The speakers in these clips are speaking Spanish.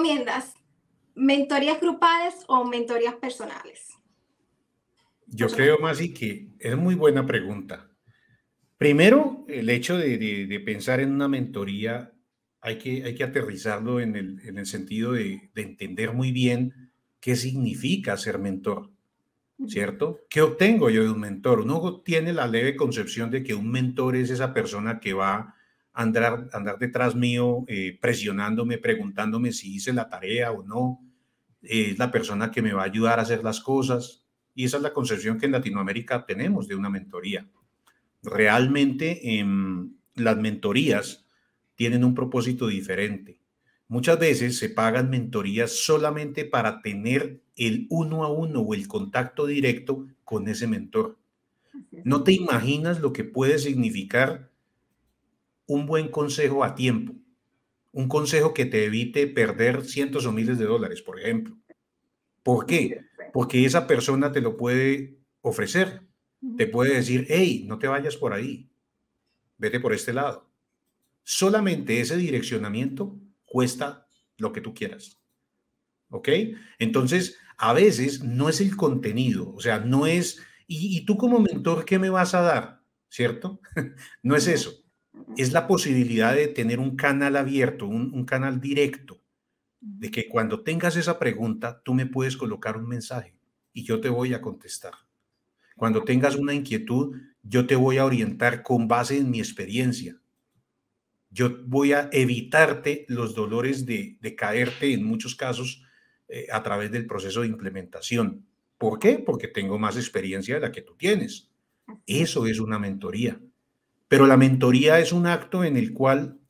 recomiendas? ¿Mentorías grupales o mentorías personales? Yo creo, Masi, que es muy buena pregunta. Primero, el hecho de, pensar en una mentoría, hay que, hay que aterrizarlo en el, sentido de, entender muy bien qué significa ser mentor, ¿cierto? ¿Qué obtengo yo de un mentor? Uno tiene la leve concepción de que un mentor es esa persona que va a andar, andar detrás mío, eh, presionándome, preguntándome si hice la tarea o no. Es la persona que me va a ayudar a hacer las cosas. Y esa es la concepción que en Latinoamérica tenemos de una mentoría. Realmente em, las mentorías tienen un propósito diferente. Muchas veces se pagan mentorías solamente para tener el uno a uno o el contacto directo con ese mentor. No te imaginas lo que puede significar un buen consejo a tiempo, un consejo que te evite perder cientos o miles de dólares, por ejemplo. ¿Por qué? porque esa persona te lo puede ofrecer. Te puede decir, hey, no te vayas por ahí, vete por este lado. Solamente ese direccionamiento cuesta lo que tú quieras. ¿Ok? Entonces, a veces no es el contenido, o sea, no es, y, tú como mentor, ¿qué me vas a dar? ¿Cierto? no es eso. Es la posibilidad de tener un canal abierto, un canal directo de que cuando tengas esa pregunta, tú me puedes colocar un mensaje y yo te voy a contestar. Cuando tengas una inquietud, yo te voy a orientar con base en mi experiencia. Yo voy a evitarte los dolores de, caerte en muchos casos eh, a través del proceso de implementación. ¿Por qué? Porque tengo más experiencia de la que tú tienes. Eso es una mentoría. Pero la mentoría es un acto en el cual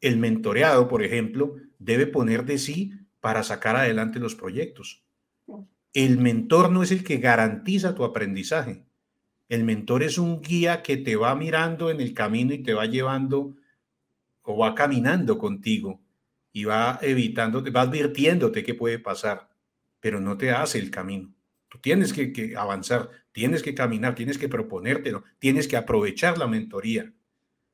el mentoreado, por ejemplo, debe poner de sí para sacar adelante los proyectos. El mentor no es el que garantiza tu aprendizaje. El mentor es un guía que te va mirando en el camino y te va llevando o va caminando contigo y va evitando, va advirtiéndote qué puede pasar, pero no te hace el camino. Tú tienes que, que avanzar, tienes que caminar, tienes que proponértelo, tienes que aprovechar la mentoría.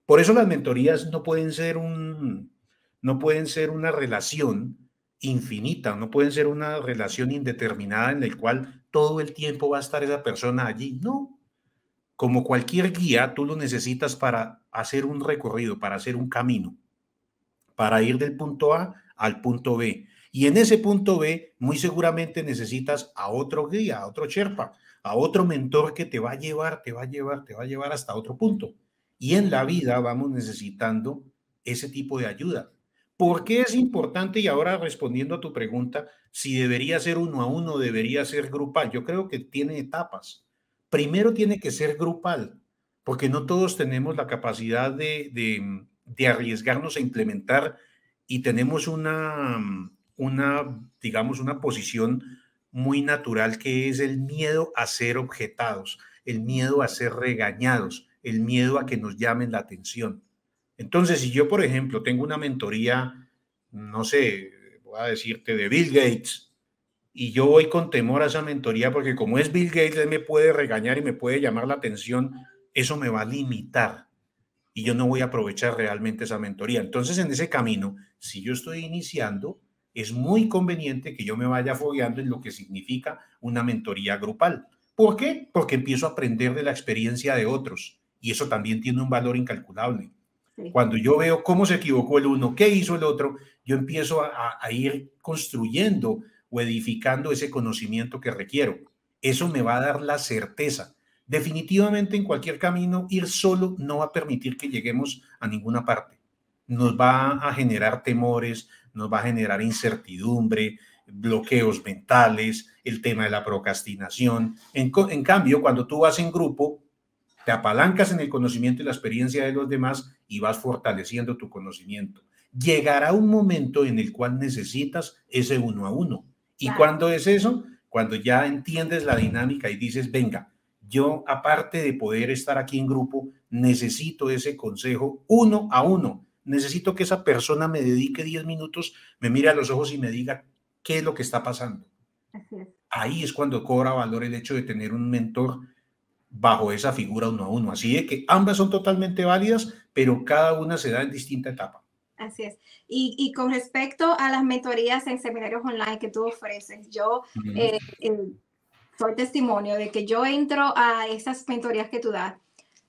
Por eso las mentorías no pueden ser un, no pueden ser una relación infinita, no pueden ser una relación indeterminada en la cual todo el tiempo va a estar esa persona allí. No. Como cualquier guía, tú lo necesitas para hacer un recorrido, para hacer un camino, para ir del punto A al punto B. Y en ese punto B, muy seguramente necesitas a otro guía, a otro Sherpa, a otro mentor que te va a llevar, te va a llevar, te va a llevar hasta otro punto. Y en la vida vamos necesitando ese tipo de ayuda. ¿Por qué es importante? Y ahora respondiendo a tu pregunta, si debería ser uno a uno, debería ser grupal. Yo creo que tiene etapas. Primero tiene que ser grupal, porque no todos tenemos la capacidad de, de, arriesgarnos a implementar y tenemos una, una, digamos, una posición muy natural que es el miedo a ser objetados, el miedo a ser regañados, el miedo a que nos llamen la atención. Entonces, si yo, por ejemplo, tengo una mentoría, no sé, voy a decirte, de Bill Gates, y yo voy con temor a esa mentoría porque como es Bill Gates, él me puede regañar y me puede llamar la atención, eso me va a limitar y yo no voy a aprovechar realmente esa mentoría. Entonces, en ese camino, si yo estoy iniciando, es muy conveniente que yo me vaya fogueando en lo que significa una mentoría grupal. ¿Por qué? Porque empiezo a aprender de la experiencia de otros y eso también tiene un valor incalculable. Cuando yo veo cómo se equivocó el uno, qué hizo el otro, yo empiezo a, ir construyendo o edificando ese conocimiento que requiero. Eso me va a dar la certeza. Definitivamente en cualquier camino, ir solo no va a permitir que lleguemos a ninguna parte. Nos va a generar temores, nos va a generar incertidumbre, bloqueos mentales, el tema de la procrastinación. En, en, cambio, cuando tú vas en grupo, te apalancas en el conocimiento y la experiencia de los demás y vas fortaleciendo tu conocimiento. Llegará un momento en el cual necesitas ese uno a uno. ¿Y cuándo es eso? Cuando ya entiendes la dinámica y dices, venga, yo aparte de poder estar aquí en grupo, necesito ese consejo uno a uno. Necesito que esa persona me dedique 10 minutos, me mire a los ojos y me diga qué es lo que está pasando. Ahí es cuando cobra valor el hecho de tener un mentor bajo esa figura uno a uno. Así de que ambas son totalmente válidas, pero cada una se da en distinta etapa. Así es. Y, con respecto a las mentorías en seminarios online que tú ofreces, yo eh, soy testimonio de que yo entro a esas mentorías que tú das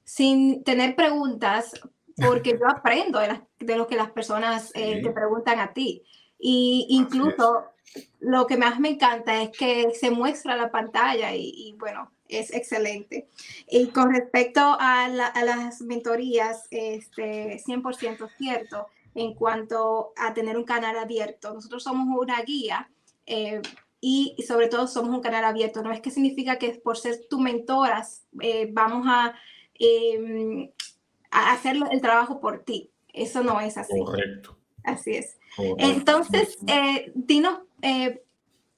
sin tener preguntas, porque yo aprendo de, lo que las personas eh, te preguntan a ti. Y incluso lo que más me encanta es que se muestra la pantalla y, bueno, es excelente. Y con respecto a, las mentorías, este, 100% cierto en cuanto a tener un canal abierto. Nosotros somos una guía eh, y, sobre todo somos un canal abierto. No es que significa que por ser tu mentoras eh, vamos a, em, a, hacer el trabajo por ti. Eso no es así. Correcto. Así es. Entonces, eh, dinos,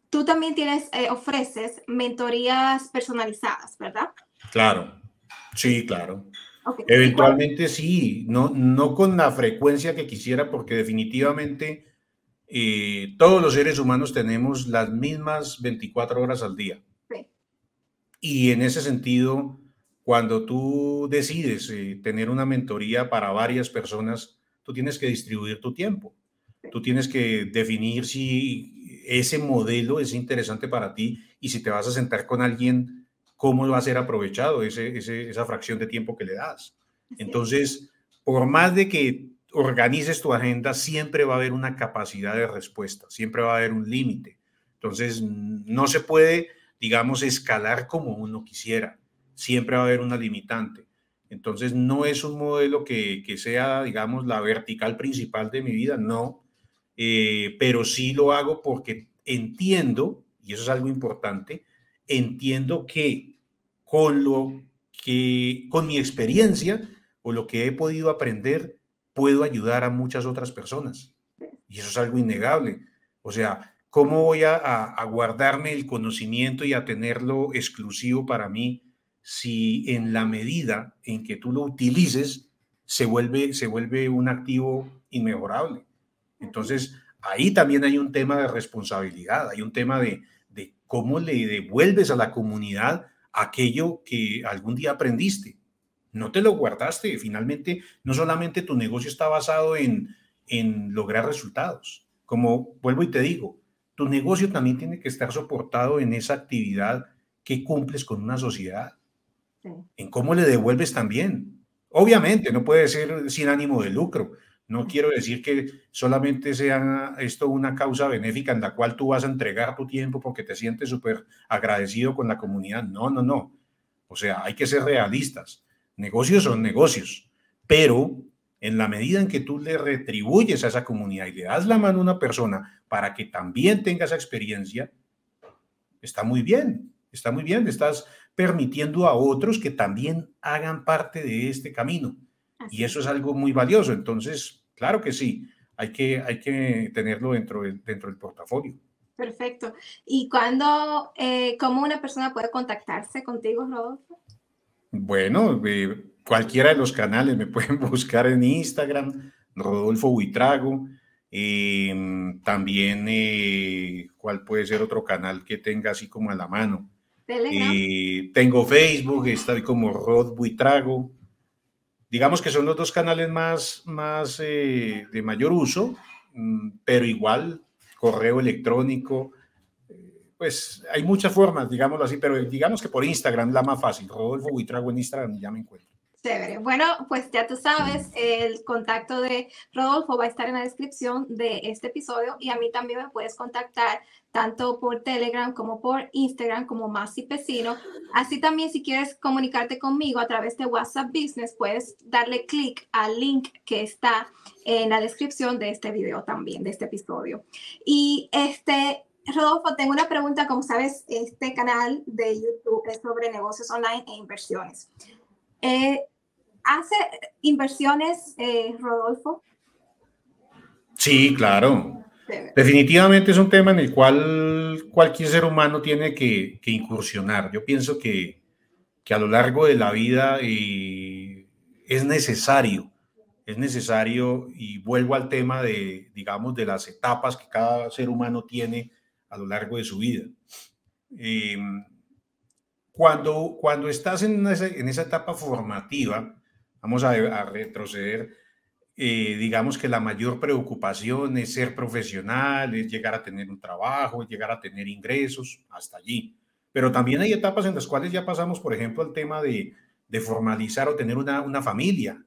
tú también tienes, ofreces mentorías personalizadas, ¿verdad? Claro, sí, claro. Eventualmente sí, no, no con la frecuencia que quisiera, porque definitivamente eh, todos los seres humanos tenemos las mismas 24 horas al día. Y en ese sentido, cuando tú decides eh, tener una mentoría para varias personas, tú tienes que distribuir tu tiempo. Tú tienes que definir si ese modelo es interesante para ti y si te vas a sentar con alguien cómo va a ser aprovechado ese, esa fracción de tiempo que le das. Entonces, por más de que organices tu agenda, siempre va a haber una capacidad de respuesta, siempre va a haber un límite. Entonces, no se puede, digamos, escalar como uno quisiera. Siempre va a haber una limitante. Entonces, no es un modelo que, que sea, digamos, la vertical principal de mi vida, no. Eh, pero sí lo hago porque entiendo, y eso es algo importante, entiendo que con lo que, con mi experiencia o lo que he podido aprender, puedo ayudar a muchas otras personas. Y eso es algo innegable. O sea, ¿cómo voy a, a, guardarme el conocimiento y a tenerlo exclusivo para mí si en la medida en que tú lo utilices se vuelve, se vuelve un activo inmejorable? Entonces, ahí también hay un tema de responsabilidad, hay un tema de, cómo le devuelves a la comunidad aquello que algún día aprendiste. No te lo guardaste. Finalmente, no solamente tu negocio está basado en, en lograr resultados. Como vuelvo y te digo, tu negocio también tiene que estar soportado en esa actividad que cumples con una sociedad. En cómo le devuelves también. Obviamente, no puede ser sin ánimo de lucro, no quiero decir que solamente sea esto una causa benéfica en la cual tú vas a entregar tu tiempo porque te sientes súper agradecido con la comunidad. No, no, no. O sea, hay que ser realistas. Negocios son negocios, pero en la medida en que tú le retribuyes a esa comunidad y le das la mano a una persona para que también tenga esa experiencia, está muy bien, está muy bien. Estás permitiendo a otros que también hagan parte de este camino. Y eso es algo muy valioso. Entonces, claro que sí, hay que, hay que tenerlo dentro del, dentro del portafolio. Perfecto. ¿Y cuándo, eh, cómo una persona puede contactarse contigo, Rodolfo? Bueno, eh, cualquiera de los canales me pueden buscar en Instagram, Rodolfo Buitrago. Em, también, eh, ¿cuál puede ser otro canal que tenga así como a la mano? Telegram. tengo Facebook, está como Rod Buitrago digamos que son los dos canales más, más eh, de mayor uso, mm, pero igual correo electrónico, eh, pues hay muchas formas, digámoslo así, pero digamos que por Instagram la más fácil. Rodolfo Buitrago en Instagram ya me encuentro. Bueno, pues ya tú sabes, el contacto de Rodolfo va a estar en la descripción de este episodio y a mí también me puedes contactar tanto por Telegram como por Instagram como Masi Pesino. Así también si quieres comunicarte conmigo a través de WhatsApp Business, puedes darle clic al link que está en la descripción de este video también, de este episodio. Y este, Rodolfo, tengo una pregunta, como sabes, este canal de YouTube es sobre negocios online e inversiones. Eh, ¿Hace inversiones, eh, Rodolfo? Sí, claro. Definitivamente es un tema en el cual cualquier ser humano tiene que, incursionar. Yo pienso que, a lo largo de la vida eh, es necesario, es necesario, y vuelvo al tema de, digamos, de las etapas que cada ser humano tiene a lo largo de su vida. Eh, cuando, cuando estás en esa etapa formativa, vamos a, retroceder, eh, digamos que la mayor preocupación es ser profesional, es llegar a tener un trabajo, es llegar a tener ingresos, hasta allí. Pero también hay etapas en las cuales ya pasamos, por ejemplo, al tema de, formalizar o tener una, una familia.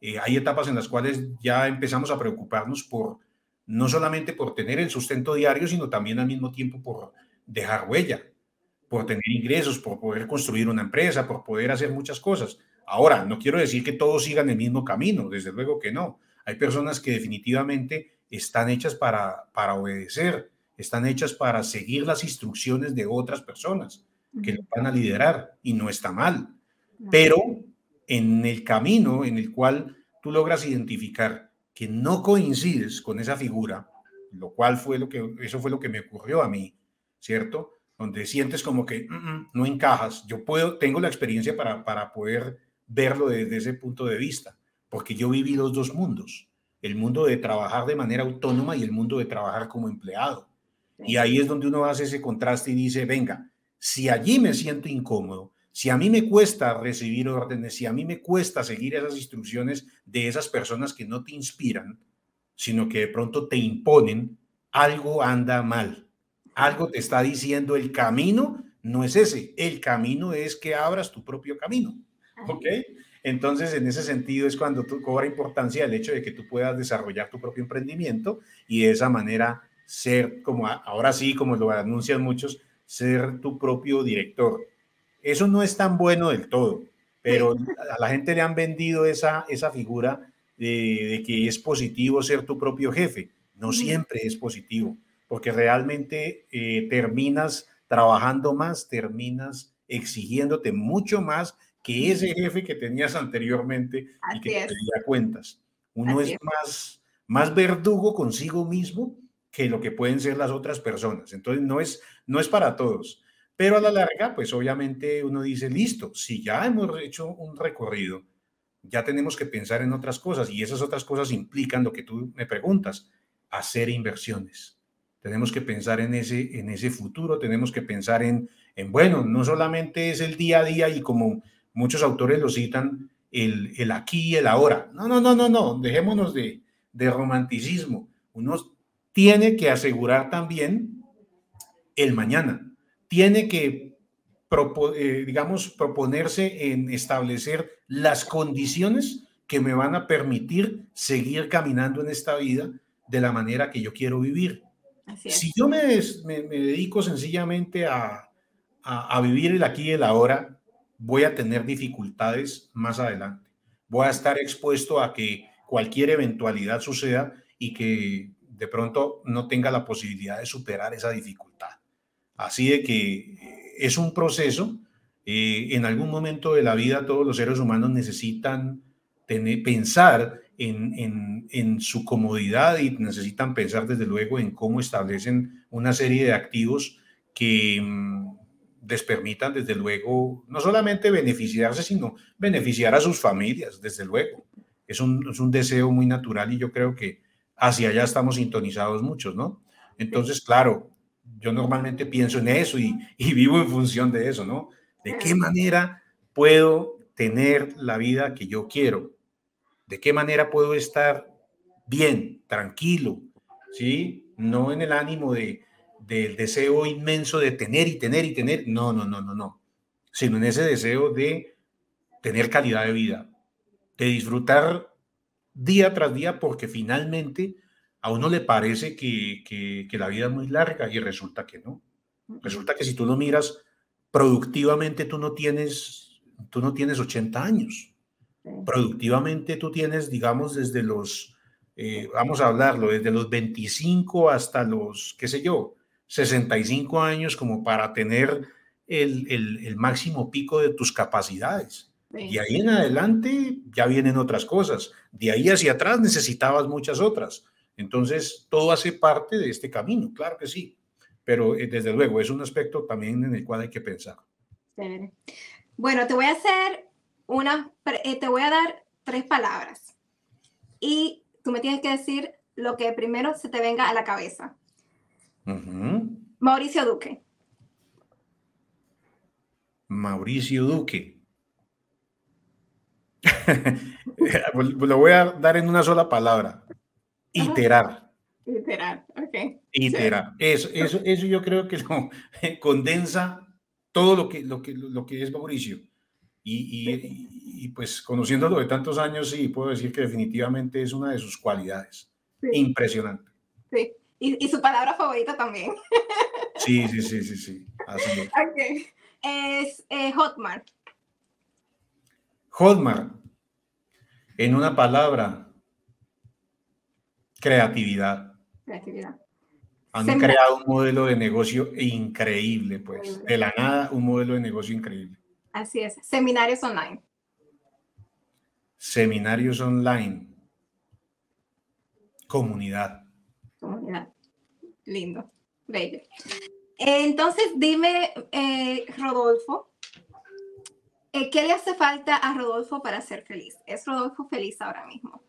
Eh, hay etapas en las cuales ya empezamos a preocuparnos por, no solamente por tener el sustento diario, sino también al mismo tiempo por dejar huella, por tener ingresos, por poder construir una empresa, por poder hacer muchas cosas. Ahora, no quiero decir que todos sigan el mismo camino, desde luego que no. Hay personas que definitivamente están hechas para, para obedecer, están hechas para seguir las instrucciones de otras personas que lo van a liderar y no está mal. Pero en el camino en el cual tú logras identificar que no coincides con esa figura, lo cual fue lo que, eso fue lo que me ocurrió a mí, ¿cierto? Donde sientes como que mm, mm, no encajas. Yo puedo, tengo la experiencia para, para poder verlo desde ese punto de vista, porque yo viví los dos mundos, el mundo de trabajar de manera autónoma y el mundo de trabajar como empleado. Y ahí es donde uno hace ese contraste y dice, venga, si allí me siento incómodo, si a mí me cuesta recibir órdenes, si a mí me cuesta seguir esas instrucciones de esas personas que no te inspiran, sino que de pronto te imponen, algo anda mal. Algo te está diciendo el camino no es ese, el camino es que abras tu propio camino. ¿Ok? Entonces, en ese sentido es cuando tú cobra importancia el hecho de que tú puedas desarrollar tu propio emprendimiento y de esa manera ser, como ahora sí, como lo anuncian muchos, ser tu propio director. Eso no es tan bueno del todo, pero a la gente le han vendido esa, esa figura de, que es positivo ser tu propio jefe. No siempre es positivo, porque realmente eh, terminas trabajando más, terminas exigiéndote mucho más que ese jefe que tenías anteriormente y que te pedía cuentas. Uno es, más, más verdugo consigo mismo que lo que pueden ser las otras personas. Entonces, no es, no es para todos. Pero a la larga, pues obviamente uno dice, listo, si ya hemos hecho un recorrido, ya tenemos que pensar en otras cosas y esas otras cosas implican lo que tú me preguntas, hacer inversiones. Tenemos que pensar en ese, en ese futuro, tenemos que pensar en, en, bueno, no solamente es el día a día y como muchos autores lo citan, el, el aquí y el ahora. No, no, no, no, no, dejémonos de, de romanticismo. Uno tiene que asegurar también el mañana, tiene que, eh, digamos, proponerse en establecer las condiciones que me van a permitir seguir caminando en esta vida de la manera que yo quiero vivir. Si yo me, me, dedico sencillamente a, a, a, vivir el aquí y el ahora, voy a tener dificultades más adelante. Voy a estar expuesto a que cualquier eventualidad suceda y que de pronto no tenga la posibilidad de superar esa dificultad. Así de que eh, es un proceso. Eh, en algún momento de la vida todos los seres humanos necesitan pensar en, en, su comodidad y necesitan pensar desde luego en cómo establecen una serie de activos que mm, les permitan, desde luego, no solamente beneficiarse, sino beneficiar a sus familias, desde luego. Es un, es un deseo muy natural y yo creo que hacia allá estamos sintonizados muchos, ¿no? Entonces, claro, yo normalmente pienso en eso y, y vivo en función de eso, ¿no? ¿De qué manera puedo tener la vida que yo quiero? ¿De qué manera puedo estar bien, tranquilo? ¿Sí? No en el ánimo de, del deseo inmenso de tener y tener y tener, no, no, no, no, no, sino en ese deseo de tener calidad de vida, de disfrutar día tras día porque finalmente a uno le parece que, que, la vida es muy larga y resulta que no. Resulta que si tú lo miras productivamente, tú no tienes, tú no tienes 80 años. Productivamente tú tienes, digamos, desde los, eh, vamos a hablarlo, desde los 25 hasta los, qué sé yo, 65 años como para tener el, el, máximo pico de tus capacidades. Y ahí en adelante ya vienen otras cosas. De ahí hacia atrás necesitabas muchas otras. Entonces, todo hace parte de este camino, claro que sí. Pero eh, desde luego es un aspecto también en el cual hay que pensar. Bueno, te voy a hacer una, eh, te voy a dar tres palabras. Y tú me tienes que decir lo que primero se te venga a la cabeza. Mauricio Duque. Mauricio Duque. Lo voy a dar en una sola palabra. Iterar. Iterar, ok. Iterar. Eso, eso, eso yo creo que lo condensa todo lo que, lo que, lo que es Mauricio. Y, y, pues conociéndolo de tantos años, sí, puedo decir que definitivamente es una de sus cualidades. Impresionante. Sí, y, y, su palabra favorita también. Sí, sí, sí, sí, sí. Así es. Okay. Es eh, Hotmart. Hotmart. En una palabra, creatividad. Creatividad. Han creado un modelo de negocio increíble, pues. De la nada, un modelo de negocio increíble. Así es. Seminarios online. Seminarios online. Comunidad. Comunidad. Lindo. Bello. Entonces, dime, eh, Rodolfo, eh, ¿qué le hace falta a Rodolfo para ser feliz? ¿Es Rodolfo feliz ahora mismo?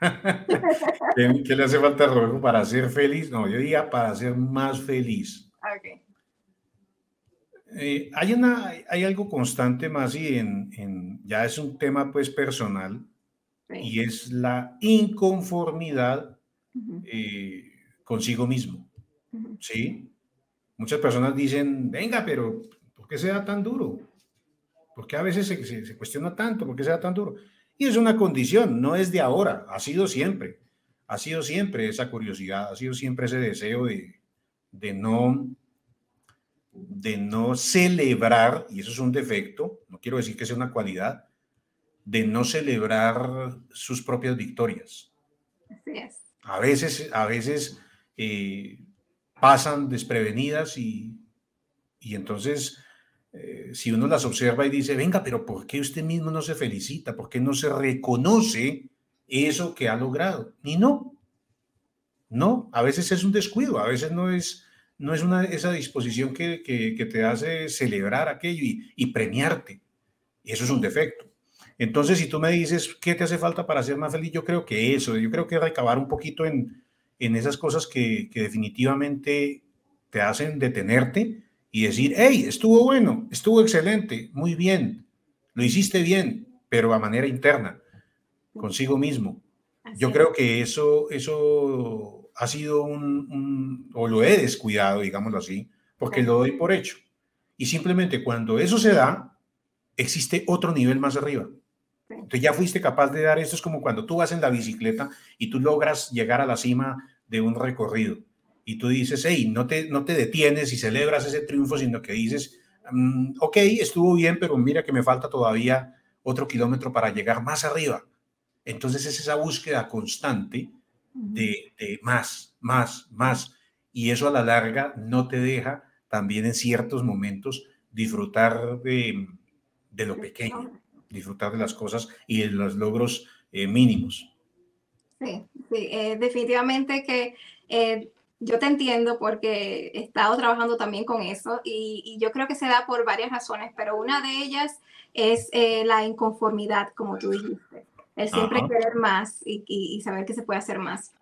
¿Qué, le hace falta a Rodolfo para ser feliz? No, yo diría para ser más feliz. Okay. Eh, hay, una, hay algo constante más y en, ya es un tema pues personal y es la inconformidad consigo mismo. ¿Sí? Muchas personas dicen, venga, pero ¿por qué sea tan duro? ¿Por qué a veces se, cuestiona tanto? ¿Por qué sea tan duro? Y es una condición, no es de ahora, ha sido siempre. Ha sido siempre esa curiosidad, ha sido siempre ese deseo de, de no de no celebrar, y eso es un defecto, no quiero decir que sea una cualidad, de no celebrar sus propias victorias. Así es. A veces, a veces eh, pasan desprevenidas y, y entonces eh, si uno las observa y dice, venga, pero ¿por qué usted mismo no se felicita? ¿Por qué no se reconoce eso que ha logrado? Y no, no, a veces es un descuido, a veces no es, no es una, esa disposición que, que, te hace celebrar aquello y, y premiarte. Eso es un defecto. Entonces, si tú me dices, ¿qué te hace falta para ser más feliz? Yo creo que eso, yo creo que recabar un poquito en, en esas cosas que, definitivamente te hacen detenerte y decir, hey, estuvo bueno, estuvo excelente, muy bien, lo hiciste bien, pero a manera interna, consigo mismo. Yo creo que eso, eso ha sido un, o lo he descuidado, digámoslo así, porque lo doy por hecho. Y simplemente cuando eso se da, existe otro nivel más arriba. Entonces ya fuiste capaz de dar esto, es como cuando tú vas en la bicicleta y tú logras llegar a la cima de un recorrido y tú dices, hey, no te, no te detienes y celebras ese triunfo, sino que dices, mm, ok, estuvo bien, pero mira que me falta todavía otro kilómetro para llegar más arriba. Entonces es esa búsqueda constante de, de más, más, más. Y eso a la larga no te deja también en ciertos momentos disfrutar de, de lo pequeño disfrutar de las cosas y de los logros eh, mínimos. Sí, sí eh, definitivamente que eh, yo te entiendo porque he estado trabajando también con eso y, yo creo que se da por varias razones, pero una de ellas es la inconformidad, como tú dijiste. El siempre querer más y, y, saber que se puede hacer más.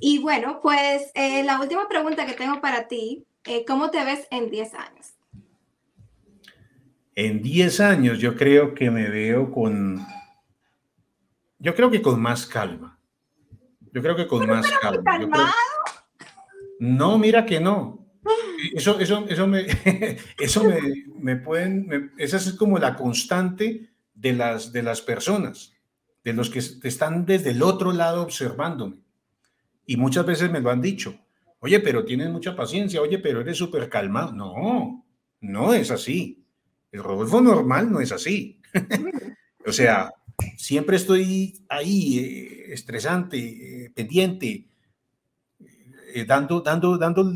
Y bueno, pues la última pregunta que tengo para ti, ¿cómo te ves en 10 años? En 10 años yo creo que me veo con, yo creo que con más calma. Yo creo que con más calma. no, mira que no. Eso, eso, eso me, eso me, me pueden, esa es como la constante de las, de las personas, de los que están desde el otro lado observándome. Y muchas veces me lo han dicho. Oye, pero tienes mucha paciencia. Oye, pero eres súper calmado. No, no es así. El Rodolfo normal no es así. o sea, siempre estoy ahí, eh, estresante, eh, pendiente, eh, dando, dando, dando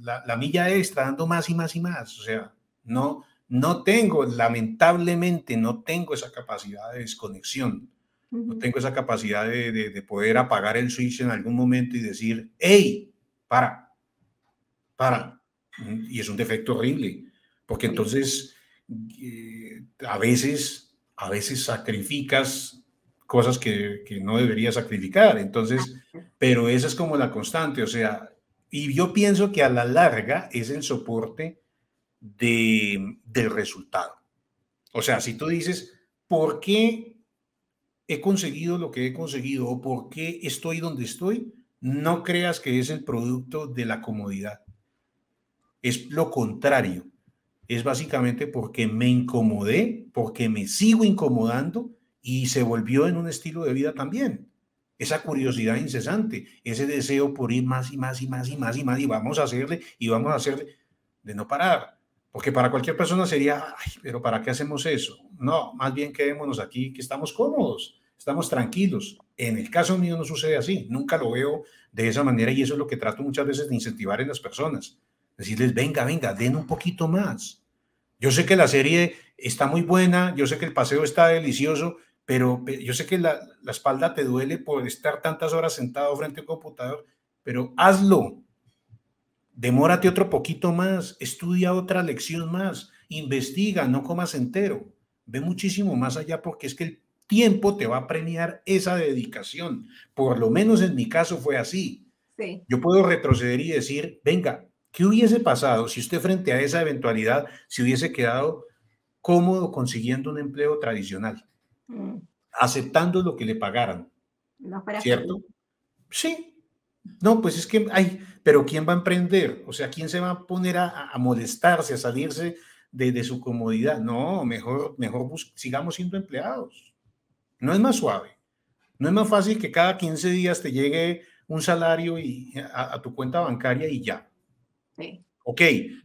la, milla extra, dando más y más y más. O sea, no, no tengo, lamentablemente, no tengo esa capacidad de desconexión. No tengo esa capacidad de, de, poder apagar el switch en algún momento y decir, hey, para, para. Y es un defecto horrible, porque entonces a veces, a veces sacrificas cosas que, que, no deberías sacrificar. Entonces, pero esa es como la constante, o sea, y yo pienso que a la larga es el soporte de, del resultado. O sea, si tú dices, ¿por qué he conseguido lo que he conseguido o por qué estoy donde estoy, no creas que es el producto de la comodidad. Es lo contrario. Es básicamente porque me incomodé, porque me sigo incomodando y se volvió en un estilo de vida también. Esa curiosidad incesante, ese deseo por ir más y más y más y más y más y vamos a hacerle y vamos a hacerle de no parar. Porque para cualquier persona sería, ay, pero ¿para qué hacemos eso? No, más bien quedémonos aquí, que estamos cómodos, estamos tranquilos. En el caso mío no sucede así, nunca lo veo de esa manera y eso es lo que trato muchas veces de incentivar en las personas. Decirles, venga, venga, den un poquito más. Yo sé que la serie está muy buena, yo sé que el paseo está delicioso, pero yo sé que la, la espalda te duele por estar tantas horas sentado frente a un computador, pero hazlo, demórate otro poquito más, estudia otra lección más, investiga, no comas entero, ve muchísimo más allá porque es que el tiempo te va a premiar esa dedicación. Por lo menos en mi caso fue así. Yo puedo retroceder y decir, venga, ¿qué hubiese pasado si usted frente a esa eventualidad se hubiese quedado cómodo consiguiendo un empleo tradicional, mm. aceptando lo que le pagaran? ¿Cierto? Sí. No, pues es que hay, pero ¿quién va a emprender? O sea, ¿quién se va a poner a, molestarse, a salirse de, su comodidad? No, mejor, mejor sigamos siendo empleados. No es más suave. No es más fácil que cada 15 días te llegue un salario y, a, tu cuenta bancaria y ya. Sí. Ok,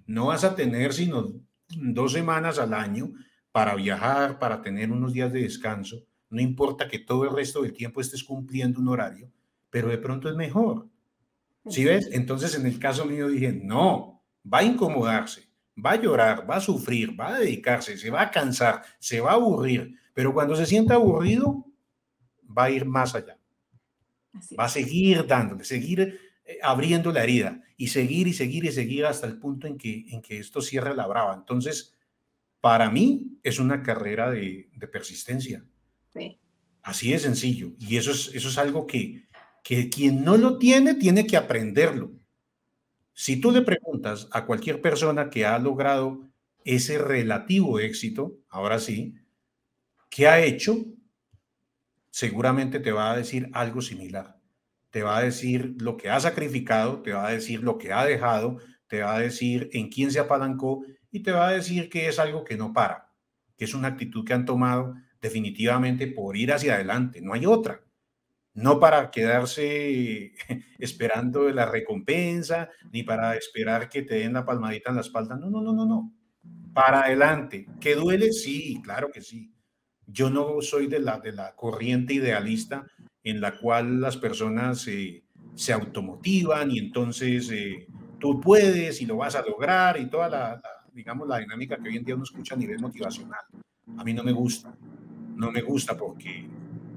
no vas a tener sino dos semanas al año para viajar, para tener unos días de descanso. No importa que todo el resto del tiempo estés cumpliendo un horario, pero de pronto es mejor. ¿Sí ves? Entonces en el caso mío dije, no, va a incomodarse, va a llorar, va a sufrir, va a dedicarse, se va a cansar, se va a aburrir, pero cuando se sienta aburrido, va a ir más allá. Va a seguir dándole, seguir abriendo la herida y seguir y seguir y seguir hasta el punto en que, en que esto cierre la brava. Entonces, para mí es una carrera de, persistencia. Así de sencillo. Y eso es, eso es algo que, que quien no lo tiene tiene que aprenderlo. Si tú le preguntas a cualquier persona que ha logrado ese relativo éxito, ahora sí, ¿qué ha hecho? Seguramente te va a decir algo similar. Te va a decir lo que ha sacrificado, te va a decir lo que ha dejado, te va a decir en quién se apalancó y te va a decir que es algo que no para, que es una actitud que han tomado definitivamente por ir hacia adelante, no hay otra no para quedarse esperando la recompensa, ni para esperar que te den la palmadita en la espalda. No, no, no, no, no. Para adelante. ¿Que duele? Sí, claro que sí. Yo no soy de la, de la corriente idealista en la cual las personas eh, se automotivan y entonces eh, tú puedes y lo vas a lograr y toda la, digamos, la dinámica que hoy en día uno escucha a nivel motivacional. A mí no me gusta. No me gusta porque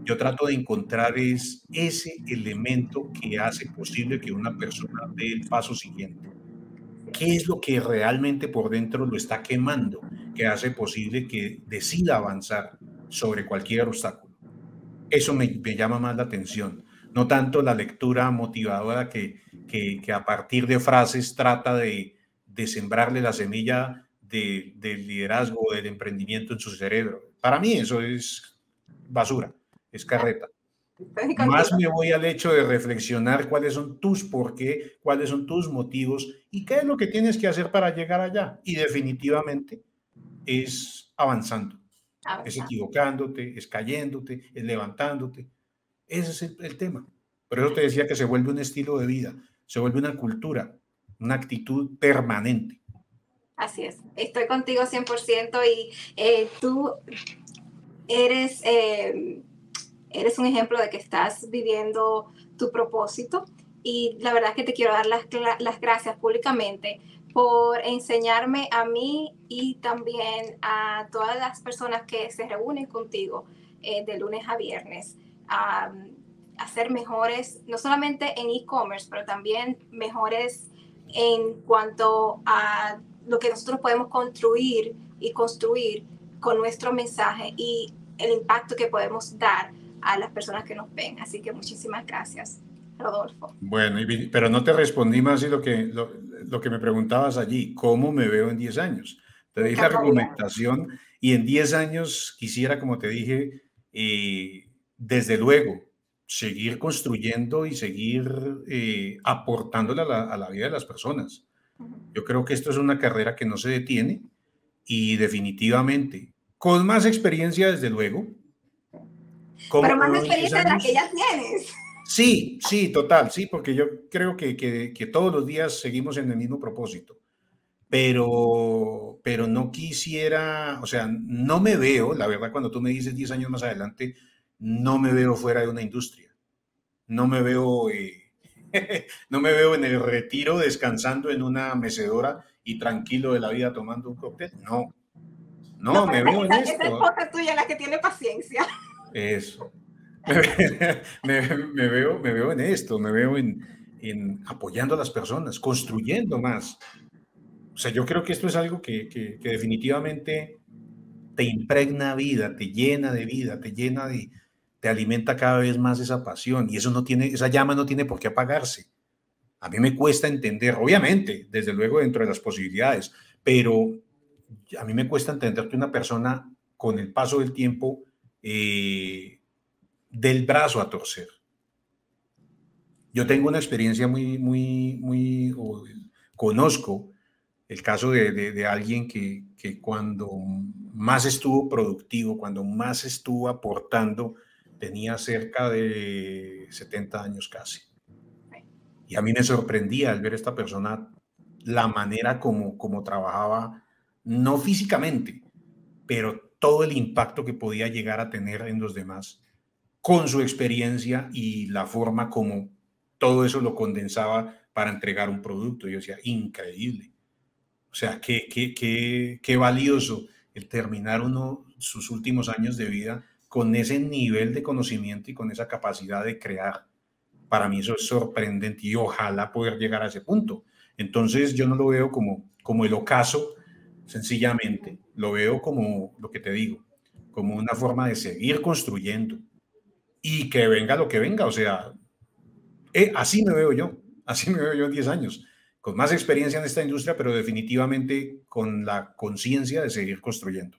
yo trato de encontrar es ese elemento que hace posible que una persona dé el paso siguiente. ¿Qué es lo que realmente por dentro lo está quemando, que hace posible que decida avanzar sobre cualquier obstáculo? Eso me, llama más la atención, no tanto la lectura motivadora que, que, a partir de frases trata de, de sembrarle la semilla de, del liderazgo, del emprendimiento en su cerebro. Para mí eso es basura es carreta. Más me voy al hecho de reflexionar cuáles son tus por qué, cuáles son tus motivos y qué es lo que tienes que hacer para llegar allá. Y definitivamente es avanzando, es equivocándote, es cayéndote, es levantándote. Ese es el, tema. Por eso te decía que se vuelve un estilo de vida, se vuelve una cultura, una actitud permanente. Así es, estoy contigo 100% y eh, tú eres... Eh, eres un ejemplo de que estás viviendo tu propósito y la verdad es que te quiero dar las, las gracias públicamente por enseñarme a mí y también a todas las personas que se reúnen contigo eh, de lunes a viernes a, a ser mejores, no solamente en e-commerce, pero también mejores en cuanto a lo que nosotros podemos construir y construir con nuestro mensaje y el impacto que podemos dar a las personas que nos ven. Así que muchísimas gracias, Rodolfo. Bueno, pero no te respondí más de lo que, lo, que me preguntabas allí, ¿cómo me veo en 10 años? Te dije la argumentación y en 10 años quisiera, como te dije, eh, desde luego, seguir construyendo y seguir eh, aportándole a la, vida de las personas. Yo creo que esto es una carrera que no se detiene y definitivamente, con más experiencia, desde luego. Pero más experiencia de la que ya tienes. Sí, sí, total, sí, porque yo creo que, que, todos los días seguimos en el mismo propósito. Pero, pero no quisiera, o sea, no me veo, la verdad, cuando tú me dices 10 años más adelante, no me veo fuera de una industria. No me veo, eh, no me veo en el retiro descansando en una mecedora y tranquilo de la vida tomando un cóctel. No, no, me veo en esto. Esa tuya la que tiene paciencia. Eso. me, veo, me veo en esto, me veo en, en, apoyando a las personas, construyendo más. O sea, yo creo que esto es algo que, que, que definitivamente te impregna vida, te llena de vida, te llena de, te alimenta cada vez más esa pasión y eso no tiene, esa llama no tiene por qué apagarse. A mí me cuesta entender, obviamente, desde luego dentro de las posibilidades, pero a mí me cuesta entender que una persona con el paso del tiempo eh, del brazo a torcer. Yo tengo una experiencia muy, muy, muy, conozco el caso de, alguien que, que, cuando más estuvo productivo, cuando más estuvo aportando, tenía cerca de 70 años casi. Y a mí me sorprendía al ver a esta persona la manera como, como trabajaba, no físicamente, pero todo el impacto que podía llegar a tener en los demás con su experiencia y la forma como todo eso lo condensaba para entregar un producto. Yo decía, increíble. O sea, qué, qué, qué, qué valioso el terminar uno sus últimos años de vida con ese nivel de conocimiento y con esa capacidad de crear. Para mí eso es sorprendente y ojalá poder llegar a ese punto. Entonces yo no lo veo como, como el ocaso, sencillamente, lo veo como lo que te digo, como una forma de seguir construyendo y que venga lo que venga. O sea, eh, así me veo yo, así me veo yo en 10 años, con más experiencia en esta industria, pero definitivamente con la conciencia de seguir construyendo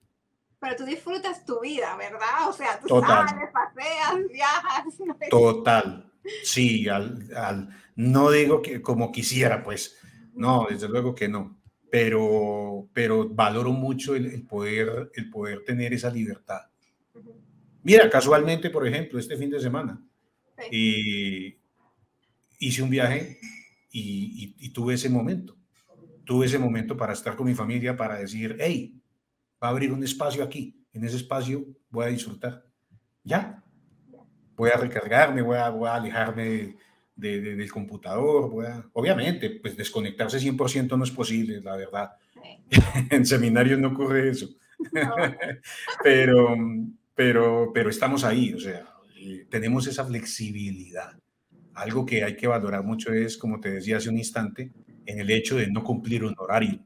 pero tú disfrutas tu vida, ¿verdad? O sea, tú sales, paseas, viajas. Total, sí, al, no digo que como quisiera, pues, no, desde luego que no, pero, pero valoro mucho el, poder, el poder tener esa libertad. Mira, casualmente, por ejemplo, este fin de semana, hice un viaje y, y tuve ese momento, tuve ese momento para estar con mi familia, para decir, hey, va a abrir un espacio aquí. En ese espacio voy a disfrutar. Ya. Voy a recargarme, voy a, voy a alejarme de, del computador. Voy a, obviamente, pues desconectarse 100% no es posible, la verdad. en seminarios no ocurre eso. pero, pero, pero estamos ahí, o sea, tenemos esa flexibilidad. Algo que hay que valorar mucho es, como te decía hace un instante, en el hecho de no cumplir un horario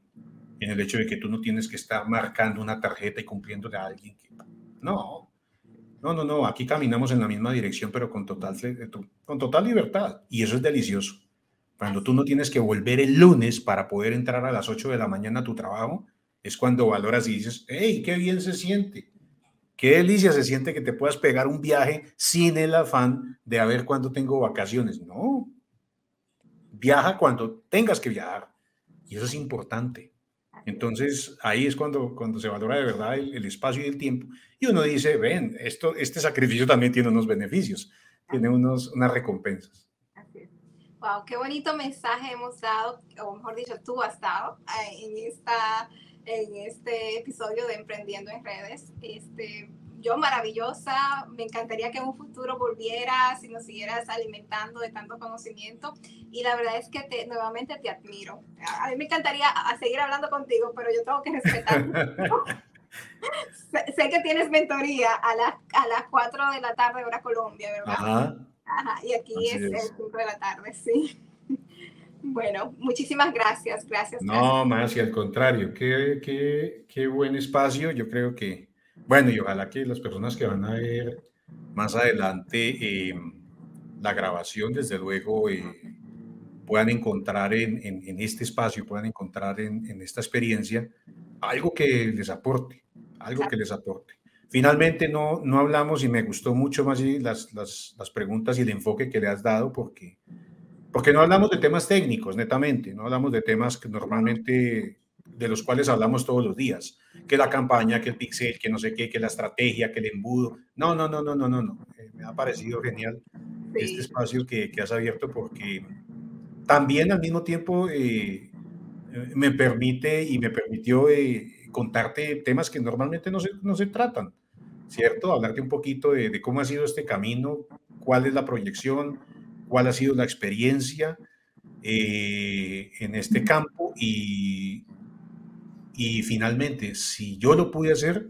en el hecho de que tú no tienes que estar marcando una tarjeta y cumpliendo a alguien. No, no, no, no, aquí caminamos en la misma dirección, pero con total, con total libertad. Y eso es delicioso. Cuando tú no tienes que volver el lunes para poder entrar a las 8 de la mañana a tu trabajo, es cuando valoras y dices, hey, qué bien se siente. Qué delicia se siente que te puedas pegar un viaje sin el afán de a ver cuándo tengo vacaciones. No. Viaja cuando tengas que viajar. Y eso es importante. Entonces ahí es cuando, cuando se valora de verdad el, espacio y el tiempo. Y uno dice, ven, esto, este sacrificio también tiene unos beneficios, tiene unos, unas recompensas. Así Wow, qué bonito mensaje hemos dado, o mejor dicho, tú has dado eh, en, esta, en este episodio de Emprendiendo en Redes. Este, yo maravillosa, me encantaría que en un futuro volvieras y nos siguieras alimentando de tanto conocimiento y la verdad es que te, nuevamente te admiro. A mí me encantaría seguir hablando contigo, pero yo tengo que respetar. sé, que tienes mentoría a, las a las 4 de la tarde hora Colombia, ¿verdad? Ajá. Ajá y aquí es, el 5 de la tarde, sí. Bueno, muchísimas gracias, gracias. No, más y al contrario, qué, qué, qué buen espacio. Yo creo que bueno, y ojalá que las personas que van a ver más adelante em, la grabación, desde luego, eh, puedan encontrar en, este espacio, puedan encontrar en, esta experiencia algo que les aporte, algo que les aporte. finalmente no, no hablamos y me gustó mucho más las, las, las preguntas y el enfoque que le has dado porque, porque no hablamos de temas técnicos, netamente, no hablamos de temas que normalmente de los cuales hablamos todos los días, que la campaña, que el pixel, que no sé qué, que la estrategia, que el embudo. No, no, no, no, no, no, no. Eh, me ha parecido genial este espacio que, que, has abierto porque también al mismo tiempo eh, me permite y me permitió eh, contarte temas que normalmente no se, no se tratan, ¿cierto? Hablarte un poquito de, de, cómo ha sido este camino, cuál es la proyección, cuál ha sido la experiencia en este campo y, y finalmente, si yo lo pude hacer,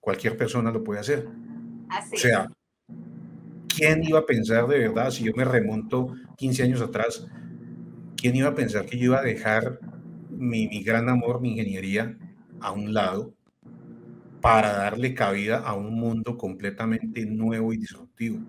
cualquier persona lo puede hacer. o sea, ¿quién iba a pensar de verdad, si yo me remonto 15 años atrás, quién iba a pensar que yo iba a dejar mi, mi gran amor, mi ingeniería, a un lado para darle cabida a un mundo completamente nuevo y disruptivo?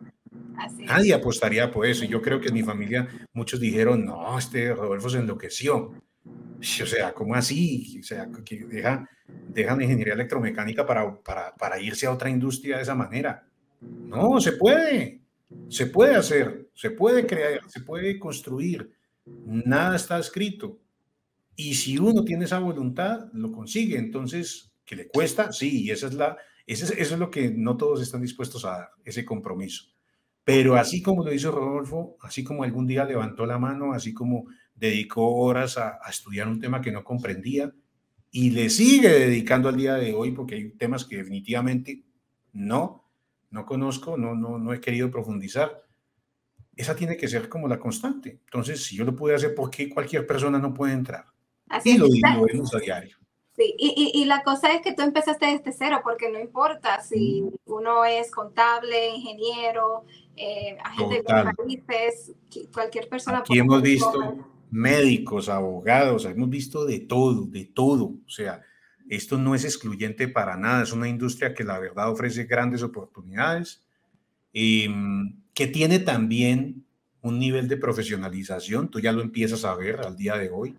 Nadie apostaría por eso. Yo creo que en mi familia muchos dijeron, no, este Rodolfo se enloqueció. O sea, ¿cómo así? O sea, que deja, dejan ingeniería electromecánica para, para, para irse a otra industria de esa manera. No, se puede, se puede hacer, se puede crear, se puede construir. Nada está escrito. Y si uno tiene esa voluntad, lo consigue. Entonces, ¿que le cuesta? Sí, y esa es la, eso es, eso es lo que no todos están dispuestos a dar, ese compromiso. Pero así como lo hizo Rodolfo, así como algún día levantó la mano, así como dedicó horas a, estudiar un tema que no comprendía y le sigue dedicando al día de hoy porque hay temas que definitivamente no, no conozco, no, no, no he querido profundizar. Esa tiene que ser como la constante. Entonces, si yo lo pude hacer, ¿por qué cualquier persona no puede entrar? Así y lo, vemos a diario. Sí, y, y, la cosa es que tú empezaste desde cero, porque no importa si uno es contable, ingeniero, eh, agente de países, cualquier persona. Aquí hemos visto médicos, abogados, hemos visto de todo, de todo. O sea, esto no es excluyente para nada, es una industria que la verdad ofrece grandes oportunidades, y em, que tiene también un nivel de profesionalización, tú ya lo empiezas a ver al día de hoy.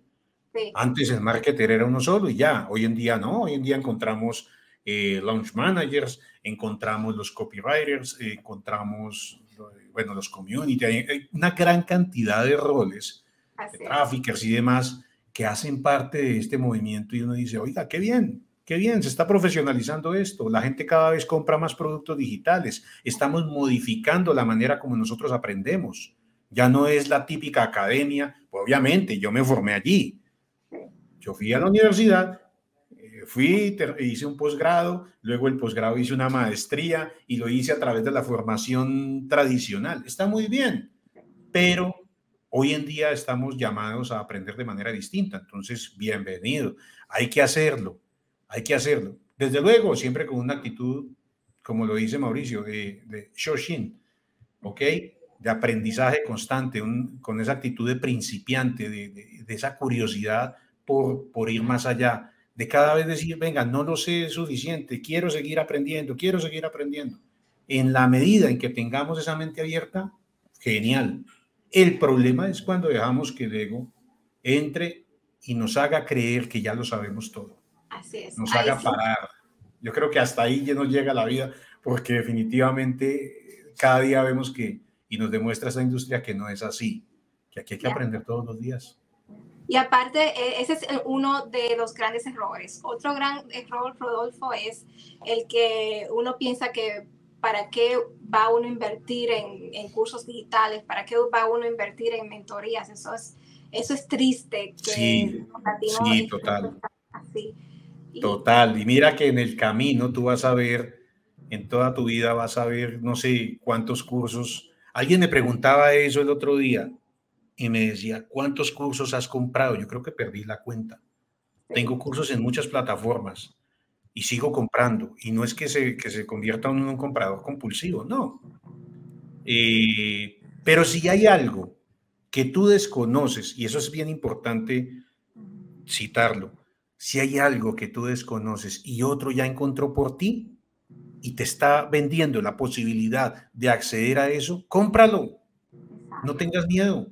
Antes el marketer era uno solo y ya, hoy en día no, hoy en día encontramos eh, launch managers, encontramos los copywriters, encontramos, bueno, los community, hay una gran cantidad de roles de traffickers y demás que hacen parte de este movimiento y uno dice, oiga, qué bien, qué bien, se está profesionalizando esto, la gente cada vez compra más productos digitales, estamos modificando la manera como nosotros aprendemos, ya no es la típica academia, pues obviamente yo me formé allí, yo fui a la universidad, fui, hice un posgrado, luego el posgrado hice una maestría y lo hice a través de la formación tradicional, está muy bien, pero Hoy en día estamos llamados a aprender de manera distinta, entonces bienvenido. Hay que hacerlo, hay que hacerlo. Desde luego, siempre con una actitud, como lo dice Mauricio, de, de Shoshin, ¿ok? De aprendizaje constante, con esa actitud de principiante, de, de, esa curiosidad por, por ir más allá, de cada vez decir, venga, no lo sé suficiente, quiero seguir aprendiendo, quiero seguir aprendiendo. En la medida en que tengamos esa mente abierta, genial. El problema es cuando dejamos que el ego entre y nos haga creer que ya lo sabemos todo. Así es. Nos haga parar. Yo creo que hasta ahí ya nos llega la vida, porque definitivamente cada día vemos que, y nos demuestra esa industria que no es así, que aquí hay que aprender todos los días. Y aparte, e, ese es uno de los grandes errores. Otro gran error, Rodolfo, es el que uno piensa que ¿para qué va uno a invertir en, cursos digitales? ¿Para qué va uno a invertir en mentorías? Eso es, eso es triste. sí, sí, total. Total. Y mira que en el camino tú vas a ver, en toda tu vida vas a ver, no sé cuántos cursos. Alguien me preguntaba eso el otro día y me decía, ¿cuántos cursos has comprado? Yo creo que perdí la cuenta. Tengo cursos en muchas plataformas y sigo comprando. Y no es que se, que se convierta en un comprador compulsivo, no. Eh, pero si hay algo que tú desconoces, y eso es bien importante citarlo, si hay algo que tú desconoces y otro ya encontró por ti y te está vendiendo la posibilidad de acceder a eso, cómpralo. No tengas miedo.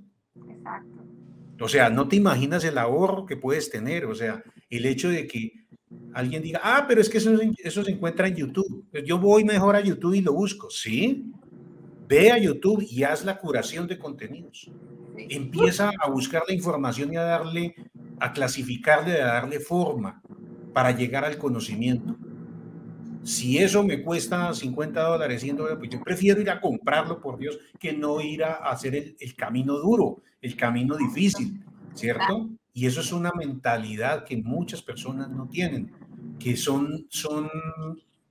O sea, no te imaginas el ahorro que puedes tener. O sea, el hecho de que alguien diga, ah, pero es que eso, eso se encuentra en YouTube. Yo voy mejor a YouTube y lo busco. Sí, ve a YouTube y haz la curación de contenidos. Empieza a buscar la información y a darle, a clasificarle, a darle forma para llegar al conocimiento. Si eso me cuesta 50 dólares, 100 dólares, pues yo prefiero ir a comprarlo, por Dios, que no ir a hacer el, el camino duro, el camino difícil, ¿cierto? Y eso es una mentalidad que muchas personas no tienen, que son, son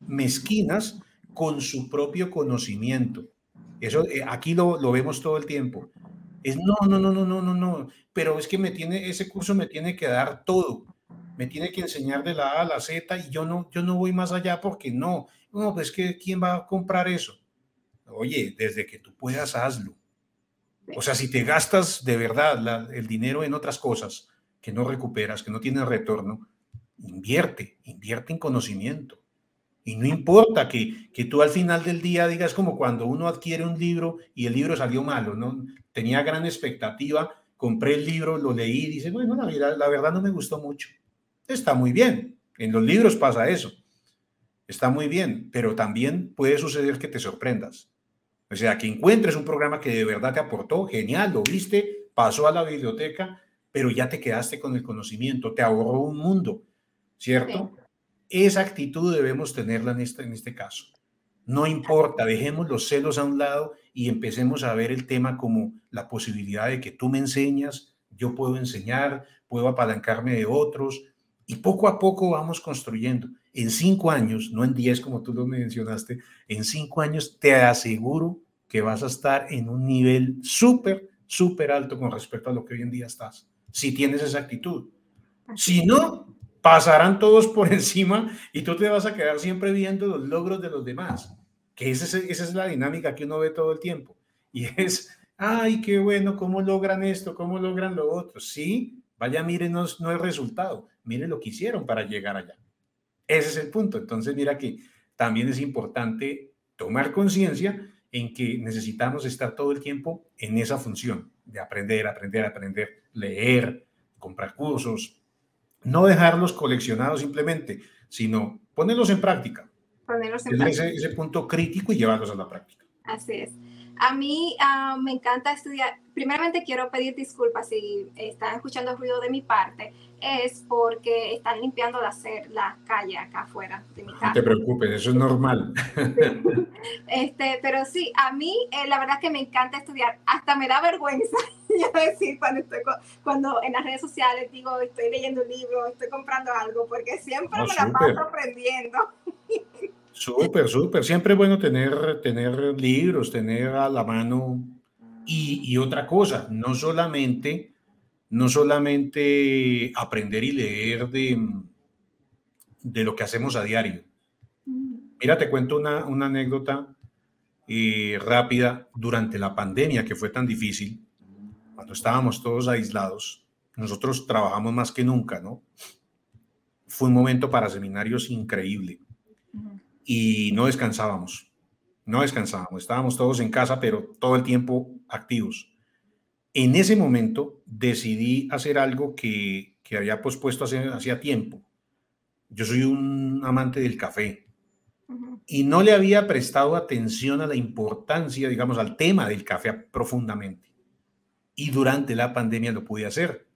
mezquinas con su propio conocimiento. Eso eh, aquí lo, lo, vemos todo el tiempo. Es no, no, no, no, no, no, no, pero es que me tiene, ese curso me tiene que dar todo me tiene que enseñar de la A a la Z y yo no, yo no voy más allá porque no, no, pues que ¿quién va a comprar eso? Oye, desde que tú puedas, hazlo. O sea, si te gastas de verdad el dinero en otras cosas que no recuperas, que no tienen retorno, invierte, invierte en conocimiento. Y no importa que, que tú al final del día digas como cuando uno adquiere un libro y el libro salió malo, ¿no? Tenía gran expectativa, compré el libro, lo leí dice, bueno, la, la verdad no me gustó mucho. Está muy bien. En los libros pasa eso. Está muy bien, pero también puede suceder que te sorprendas. O sea, que encuentres un programa que de verdad te aportó, genial, lo viste, pasó a la biblioteca, pero ya te quedaste con el conocimiento, te ahorró un mundo, ¿cierto? Esa actitud debemos tenerla en este, en este caso. No importa, dejemos los celos a un lado y empecemos a ver el tema como la posibilidad de que tú me enseñas, yo puedo enseñar, puedo apalancarme de otros, y poco a poco vamos construyendo. En cinco años, no en diez como tú lo mencionaste, en cinco años te aseguro que vas a estar en un nivel súper, súper alto con respecto a lo que hoy en día estás, si tienes esa actitud. Si no, pasarán todos por encima y tú te vas a quedar siempre viendo los logros de los demás, que esa es, esa es la dinámica que uno ve todo el tiempo. Y es, ay, qué bueno, ¿cómo logran esto? ¿Cómo logran lo otro? Sí, Vaya, mírenos no el resultado, mire lo que hicieron para llegar allá. Ese es el punto. Entonces, mira que también es importante tomar conciencia en que necesitamos estar todo el tiempo en esa función de aprender, aprender, aprender, leer, comprar cursos, no dejarlos coleccionados simplemente, sino ponerlos en práctica. Ponerlos en práctica. Ese, ese punto crítico y llevarlos a la práctica. Así es. A mí ah, me encanta estudiar. Primeramente quiero pedir disculpas si están escuchando ruido de mi parte. Es porque están limpiando la, la calle acá afuera de mi casa. No te preocupes, eso es normal. Este, pero sí, a mí eh, la verdad que me encanta estudiar. Hasta me da vergüenza yo decir cuando, estoy, cuando en las redes sociales digo estoy leyendo un libro, estoy comprando algo, porque siempre me la paso aprendiendo. Súper, súper. Siempre es bueno tener, tener libros, tener a la mano. Y, otra cosa, no solamente, no solamente aprender y leer de, de lo que hacemos a diario. Mira, te cuento una, una anécdota eh, rápida durante la pandemia que fue tan difícil, cuando estábamos todos aislados. Nosotros trabajamos más que nunca, ¿no? Fue un momento para seminarios increíble y no descansábamos. No descansábamos. Estábamos todos en casa, pero todo el tiempo activos. En ese momento decidí hacer algo que, que había pospuesto hace, hacía tiempo. Yo soy un amante del café y no le había prestado atención a la importancia, digamos, al tema del café profundamente. Y durante la pandemia lo pude hacer.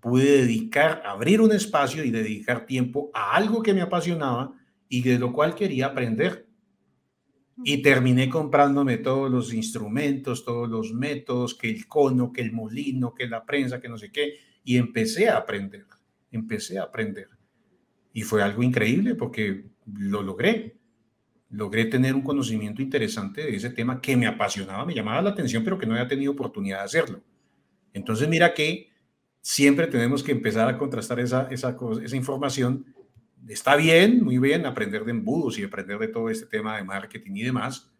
Pude dedicar, abrir un espacio y dedicar tiempo a algo que me apasionaba y de lo cual quería aprender. Y terminé comprándome todos los instrumentos, todos los métodos, que el cono, que el molino, que la prensa, que no sé qué, y empecé a aprender, empecé a aprender. Y fue algo increíble porque lo logré. Logré tener un conocimiento interesante de ese tema que me apasionaba, me llamaba la atención, pero que no había tenido oportunidad de hacerlo. Entonces, mira que siempre tenemos que empezar a contrastar esa, esa, esa información está bien, muy bien aprender de embudos y aprender de todo este tema de marketing y demás,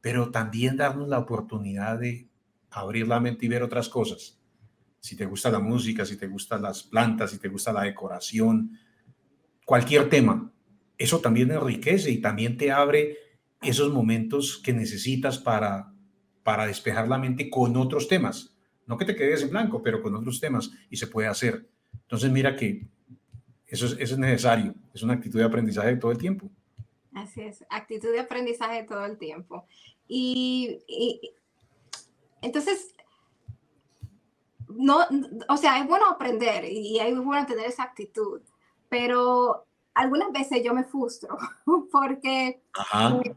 pero también darnos la oportunidad de abrir la mente y ver otras cosas. Si te gusta la música, si te gustan las plantas, si te gusta la decoración, cualquier tema, eso también enriquece y también te abre esos momentos que necesitas para, para despejar la mente con otros temas. No que te quedes en blanco, pero con otros temas y se puede hacer. Entonces mira que Eso es, eso es necesario, es una actitud de aprendizaje todo el tiempo. Así es, actitud de aprendizaje todo el tiempo. Y, y entonces, no, o sea, es bueno aprender y es bueno tener esa actitud, pero algunas veces yo me frustro porque eh,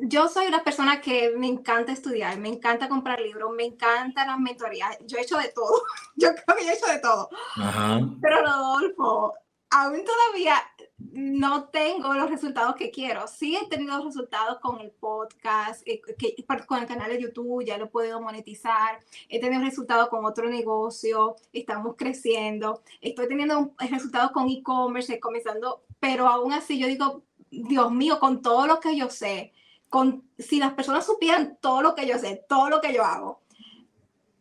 yo soy una persona que me encanta estudiar, me encanta comprar libros, me encantan las mentorías, yo he hecho de todo, yo creo que yo he hecho de todo. Pero Rodolfo, aún todavía no tengo los resultados que quiero. Sí he tenido resultados con el podcast, eh, con el canal de YouTube, ya lo he podido monetizar. He tenido resultados con otro negocio, estamos creciendo. Estoy teniendo resultados con e-commerce, comenzando, pero aún así yo digo, Dios mío, con todo lo que yo sé, con, si las personas supieran todo lo que yo sé, todo lo que yo hago.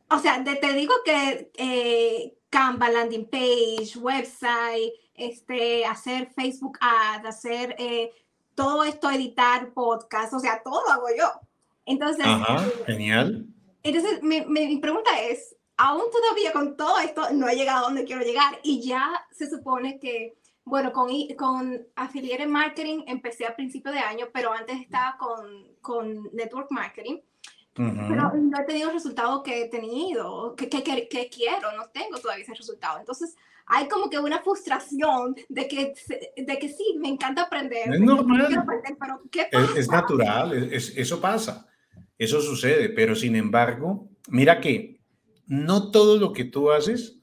O sea, te, digo que eh, Canva, landing page, website, este, hacer Facebook Ads, hacer eh, todo esto, editar podcast, o sea, todo lo hago yo. Entonces, genial. Entonces, mi, mi, pregunta es, aún todavía con todo esto no he llegado a donde quiero llegar y ya se supone que, bueno, con, con affiliate marketing empecé a principio de año, pero antes estaba con, con network marketing. Pero no he tenido el resultado que he tenido, que, que, que, quiero, no tengo todavía ese resultado. Entonces, hay como que una frustración de que, de que sí, me encanta aprender. Es normal. Es, natural, eso pasa, eso sucede, pero sin embargo, mira que no todo lo que tú haces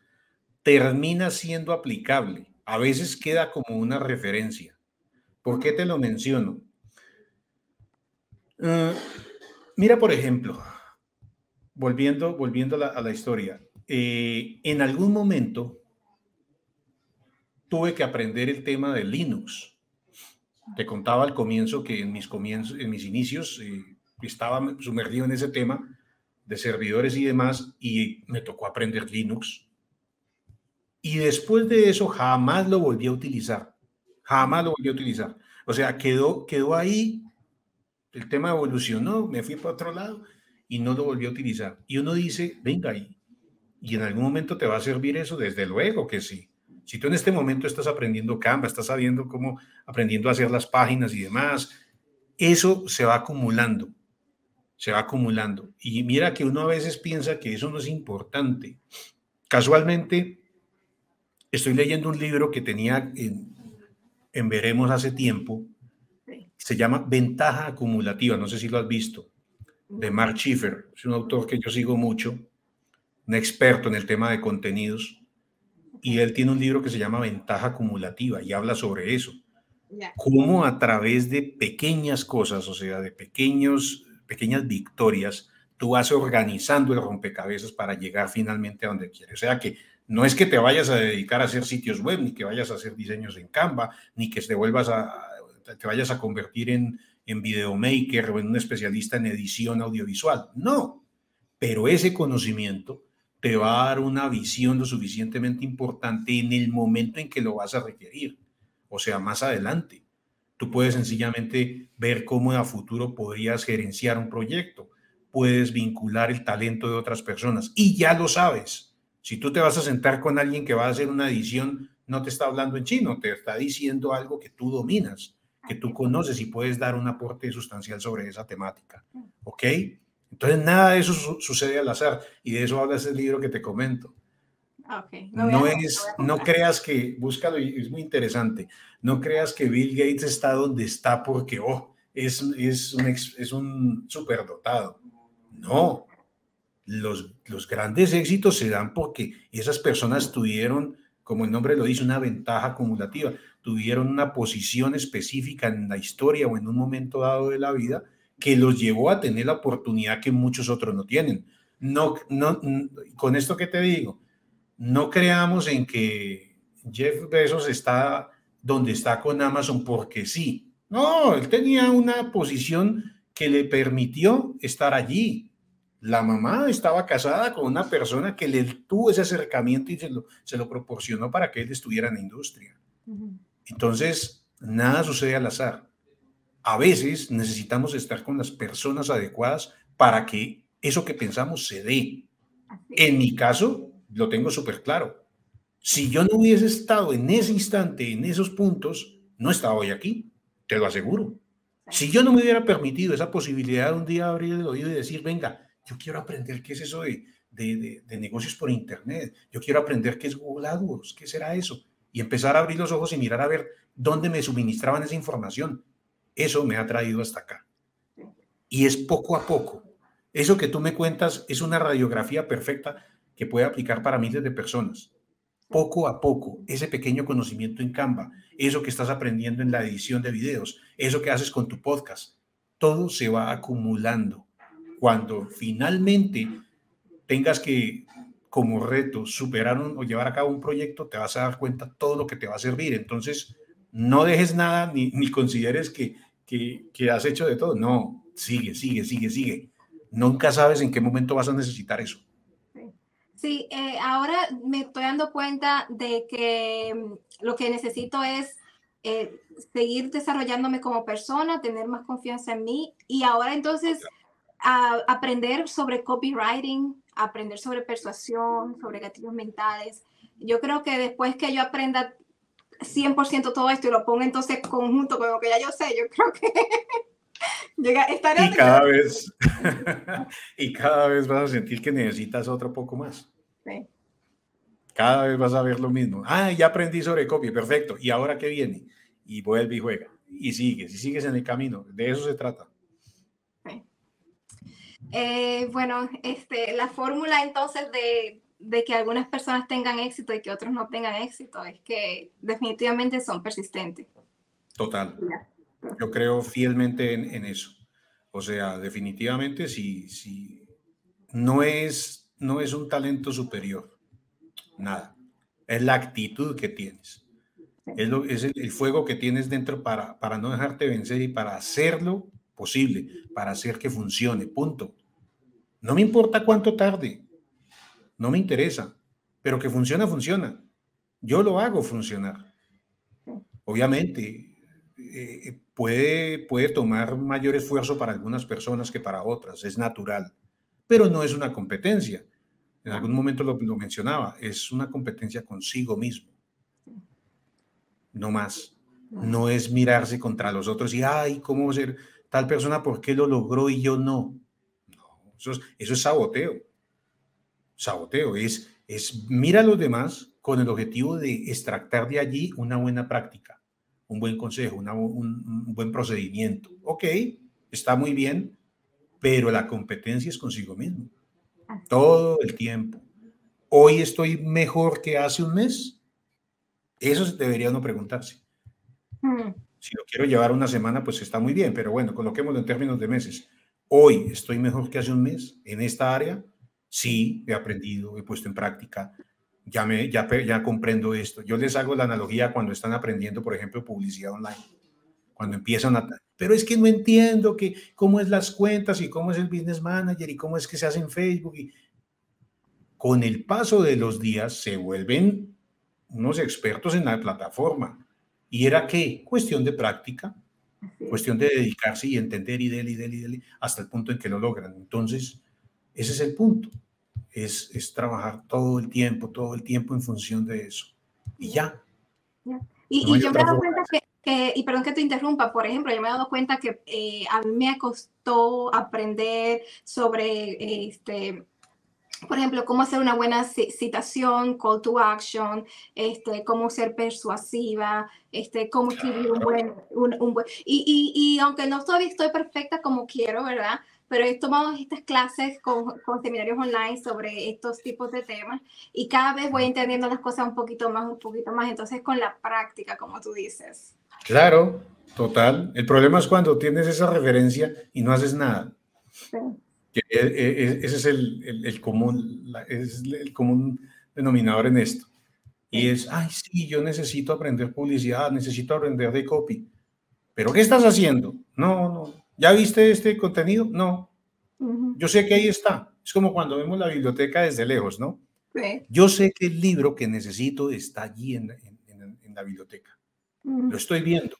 termina siendo aplicable. A veces queda como una referencia. ¿Por qué te lo menciono? Uh, mira, por ejemplo, volviendo, volviendo a la, historia, eh, en algún momento tuve que aprender el tema de Linux. Te contaba al comienzo que en mis, comienzos, en mis inicios eh, estaba sumergido en ese tema de servidores y demás y me tocó aprender Linux. Y después de eso jamás lo volví a utilizar. Jamás lo volví a utilizar. O sea, quedó, quedó ahí, el tema evolucionó, me fui para otro lado y no lo volví a utilizar. Y uno dice, venga ahí, y en algún momento te va a servir eso, desde luego que sí. Si tú en este momento estás aprendiendo Canva, estás sabiendo cómo, aprendiendo a hacer las páginas y demás, eso se va acumulando, se va acumulando. Y mira que uno a veces piensa que eso no es importante. Casualmente, estoy leyendo un libro que tenía en, en Veremos hace tiempo, se llama Ventaja Acumulativa, no sé si lo has visto, de Mark Schiffer, es un autor que yo sigo mucho, un experto en el tema de contenidos y él tiene un libro que se llama Ventaja Acumulativa y habla sobre eso. Cómo a través de pequeñas cosas, o sea, de pequeños, pequeñas victorias, tú vas organizando el rompecabezas para llegar finalmente a donde quieres. O sea que no es que te vayas a dedicar a hacer sitios web, ni que vayas a hacer diseños en Canva, ni que te vuelvas a, te vayas a convertir en, en videomaker o en un especialista en edición audiovisual. No, pero ese conocimiento te va a dar una visión lo suficientemente importante en el momento en que lo vas a requerir, o sea, más adelante. Tú puedes sencillamente ver cómo a futuro podrías gerenciar un proyecto, puedes vincular el talento de otras personas y ya lo sabes. Si tú te vas a sentar con alguien que va a hacer una edición, no te está hablando en chino, te está diciendo algo que tú dominas, que tú conoces y puedes dar un aporte sustancial sobre esa temática. ¿Ok? Entonces, nada de eso sucede al azar y de eso habla ese libro que te comento. Ah, no, es, no creas que, búscalo y es muy interesante, no creas que Bill Gates está donde está porque, oh, es, es, un, es un superdotado. No, los, los grandes éxitos se dan porque esas personas tuvieron, como el nombre lo dice, una ventaja acumulativa, tuvieron una posición específica en la historia o en un momento dado de la vida que los llevó a tener la oportunidad que muchos otros no tienen. No, no, con esto que te digo, no creamos en que Jeff Bezos está donde está con Amazon porque sí. No, él tenía una posición que le permitió estar allí. La mamá estaba casada con una persona que le tuvo ese acercamiento y se lo, se lo proporcionó para que él estuviera en la industria. Entonces, nada sucede al azar a veces necesitamos estar con las personas adecuadas para que eso que pensamos se dé. En mi caso, lo tengo súper claro. Si yo no hubiese estado en ese instante, en esos puntos, no estaba hoy aquí, te lo aseguro. Si yo no me hubiera permitido esa posibilidad de un día abrir el oído y decir, venga, yo quiero aprender qué es eso de, de, de, negocios por Internet, yo quiero aprender qué es Google AdWords, qué será eso, y empezar a abrir los ojos y mirar a ver dónde me suministraban esa información. Eso me ha traído hasta acá. Y es poco a poco. Eso que tú me cuentas es una radiografía perfecta que puede aplicar para miles de personas. Poco a poco, ese pequeño conocimiento en Canva, eso que estás aprendiendo en la edición de videos, eso que haces con tu podcast, todo se va acumulando cuando finalmente tengas que, como reto, superar o llevar a cabo un proyecto, te vas a dar cuenta todo lo que te va a servir. Entonces, no dejes nada ni, ni consideres que, que, que, has hecho de todo. No, sigue, sigue, sigue, sigue. Nunca sabes en qué momento vas a necesitar eso. Sí, eh, ahora me estoy dando cuenta de que mm, lo que necesito es eh, seguir desarrollándome como persona, tener más confianza en mí y ahora entonces a aprender sobre copywriting, aprender sobre persuasión, sobre gatillos mentales. Yo creo que después que yo aprenda 100% todo esto y lo ponga entonces conjunto con lo que ya yo sé, yo creo que llega, estaré y cada vez y cada vez vas a sentir que necesitas otro poco más. Sí. Cada vez vas a ver lo mismo. Ah, ya aprendí sobre copy, perfecto. ¿Y ahora qué viene? Y vuelve y juega. Y sigues, y sigues en el camino. De eso se trata. Eh, bueno, este, la fórmula entonces de, de, que algunas personas tengan éxito y que otros no tengan éxito es que definitivamente son persistentes. Total. Yo creo fielmente en, en eso. O sea, definitivamente si, si no, es, no es un talento superior, nada. Es la actitud que tienes. Es, lo, es el, el, fuego que tienes dentro para, para no dejarte vencer y para hacerlo posible para hacer que funcione, punto. No me importa cuánto tarde, no me interesa, pero que funciona, funciona. Yo lo hago funcionar. Obviamente, eh, puede, puede tomar mayor esfuerzo para algunas personas que para otras, es natural, pero no es una competencia. En algún momento lo, lo mencionaba, es una competencia consigo mismo. No más. No es mirarse contra los otros y, ay, ¿cómo ser? tal persona por qué lo logró y yo no. Eso, es, eso es saboteo. Saboteo es, es mira a los demás con el objetivo de extractar de allí una buena práctica, un buen consejo, una, un, un buen procedimiento. Ok, está muy bien, pero la competencia es consigo mismo. Todo el tiempo. Hoy estoy mejor que hace un mes. Eso debería uno preguntarse. Hmm. Si lo quiero llevar una semana, pues está muy bien, pero bueno, coloquémoslo en términos de meses. Hoy estoy mejor que hace un mes en esta área. Sí, he aprendido, he puesto en práctica, ya, me, ya, ya comprendo esto. Yo les hago la analogía cuando están aprendiendo, por ejemplo, publicidad online. Cuando empiezan a... Pero es que no entiendo que, cómo es las cuentas y cómo es el business manager y cómo es que se hace en Facebook. Y... Con el paso de los días se vuelven unos expertos en la plataforma ¿Y era qué? Cuestión de práctica, cuestión de dedicarse y entender y del y del y del hasta el punto en que lo logran. Entonces, ese es el punto. Es, es trabajar todo el tiempo, todo el tiempo en función de eso. Y ya. Y, y yo me he dado cuenta que, que, y perdón que te interrumpa, por ejemplo, yo me he dado cuenta que eh, a mí me costó aprender sobre este por ejemplo, cómo hacer una buena citación, call to action, este, cómo ser persuasiva, este, cómo escribir un buen... Un, un buen y, y, y, aunque no todavía estoy perfecta como quiero, ¿verdad? Pero he tomado estas clases con, con, seminarios online sobre estos tipos de temas y cada vez voy entendiendo las cosas un poquito más, un poquito más. Entonces, con la práctica, como tú dices. Claro, total. El problema es cuando tienes esa referencia y no haces nada. Sí. Que e, e, e, ese es el, el, común, es el común denominador en esto. Y es, ay, sí, yo necesito aprender publicidad, necesito aprender de copy. ¿Pero qué estás haciendo? No, no. ¿Ya viste este contenido? No. Yo sé que ahí está. Es como cuando vemos la biblioteca desde lejos, ¿no? Sí. Yo sé que el libro que necesito está allí en, en, en la biblioteca. Lo estoy viendo.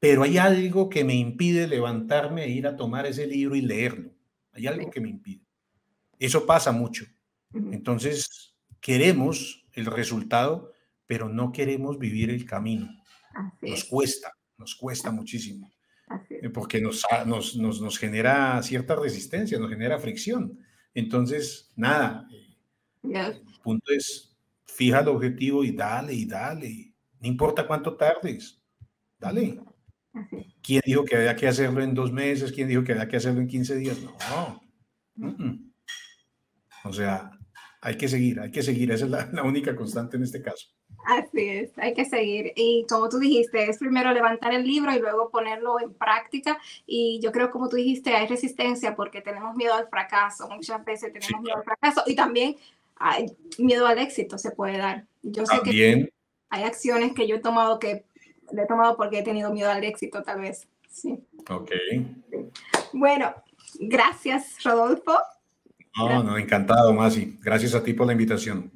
Pero hay algo que me impide levantarme e ir a tomar ese libro y leerlo. Hay algo que me impide. Eso pasa mucho. Entonces, queremos el resultado, pero no queremos vivir el camino. nos cuesta, nos cuesta muchísimo. Eh, porque nos, nos, nos, nos, genera cierta resistencia, nos genera fricción. Entonces, nada, el punto es, fija el objetivo y dale y dale. No importa cuánto tardes, dale. ¿Quién dijo que había que hacerlo en dos meses? ¿Quién dijo que había que hacerlo en 15 días? No. O sea, hay que seguir, hay que seguir. Esa es la, única constante en este caso. Así es, hay que seguir. Y como tú dijiste, es primero levantar el libro y luego ponerlo en práctica. Y yo creo, como tú dijiste, hay resistencia porque tenemos miedo al fracaso. Muchas veces tenemos miedo al fracaso y también hay miedo al éxito se puede dar. Yo sé que hay acciones que yo he tomado que le he tomado porque he tenido miedo al éxito, tal vez. Sí. Ok. Bueno, gracias, Rodolfo. No, no, encantado, Masi. Gracias a ti por la invitación.